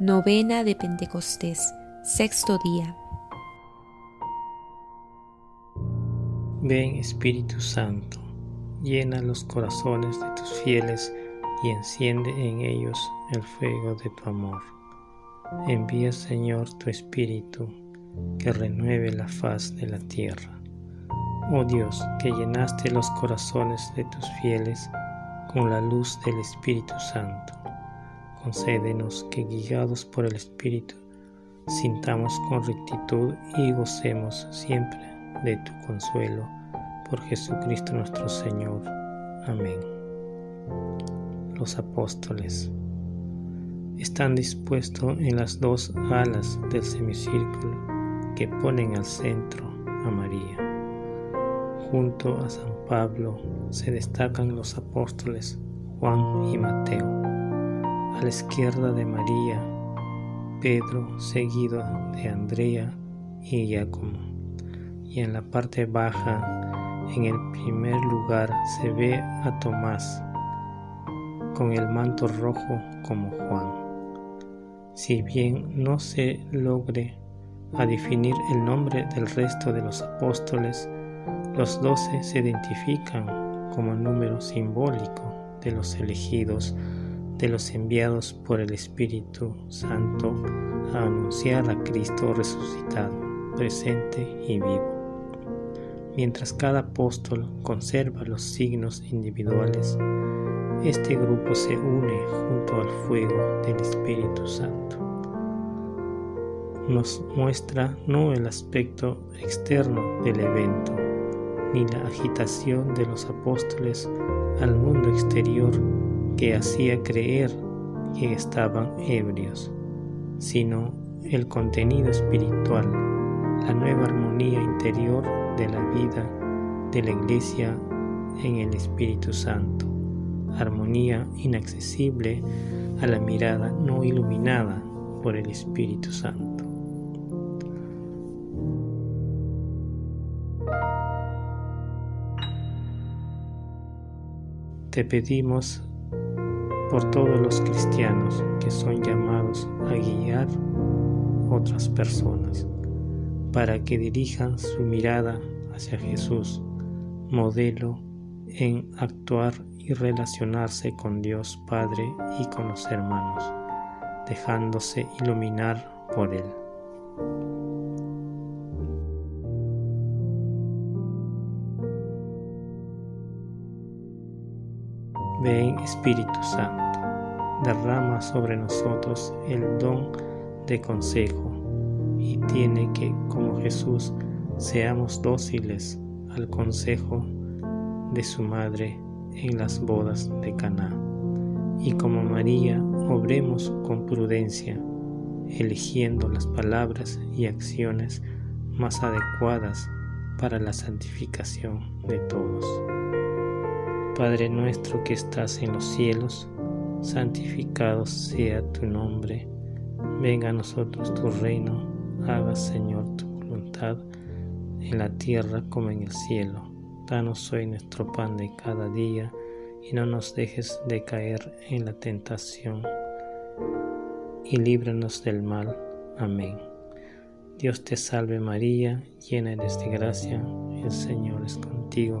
Novena de Pentecostés, sexto día. Ven Espíritu Santo, llena los corazones de tus fieles y enciende en ellos el fuego de tu amor. Envía Señor tu Espíritu, que renueve la faz de la tierra. Oh Dios, que llenaste los corazones de tus fieles con la luz del Espíritu Santo concédenos que guiados por el Espíritu sintamos con rectitud y gocemos siempre de tu consuelo por Jesucristo nuestro Señor. Amén. Los apóstoles están dispuestos en las dos alas del semicírculo que ponen al centro a María. Junto a San Pablo se destacan los apóstoles Juan y Mateo a la izquierda de María, Pedro seguido de Andrea y Giacomo. Y en la parte baja, en el primer lugar, se ve a Tomás con el manto rojo como Juan. Si bien no se logre a definir el nombre del resto de los apóstoles, los doce se identifican como número simbólico de los elegidos de los enviados por el Espíritu Santo a anunciar a Cristo resucitado, presente y vivo. Mientras cada apóstol conserva los signos individuales, este grupo se une junto al fuego del Espíritu Santo. Nos muestra no el aspecto externo del evento, ni la agitación de los apóstoles al mundo exterior que hacía creer que estaban ebrios, sino el contenido espiritual, la nueva armonía interior de la vida de la Iglesia en el Espíritu Santo, armonía inaccesible a la mirada no iluminada por el Espíritu Santo. Te pedimos por todos los cristianos que son llamados a guiar otras personas para que dirijan su mirada hacia Jesús, modelo en actuar y relacionarse con Dios Padre y con los hermanos, dejándose iluminar por Él. Ven Espíritu Santo, derrama sobre nosotros el don de consejo y tiene que, como Jesús, seamos dóciles al consejo de su madre en las bodas de Caná. Y como María, obremos con prudencia, eligiendo las palabras y acciones más adecuadas para la santificación de todos. Padre nuestro que estás en los cielos, santificado sea tu nombre, venga a nosotros tu reino, haga Señor tu voluntad en la tierra como en el cielo. Danos hoy nuestro pan de cada día y no nos dejes de caer en la tentación y líbranos del mal. Amén. Dios te salve María, llena eres de gracia, el Señor es contigo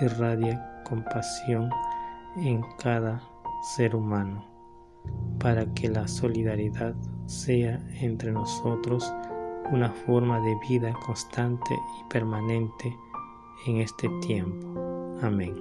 irradia compasión en cada ser humano, para que la solidaridad sea entre nosotros una forma de vida constante y permanente en este tiempo. Amén.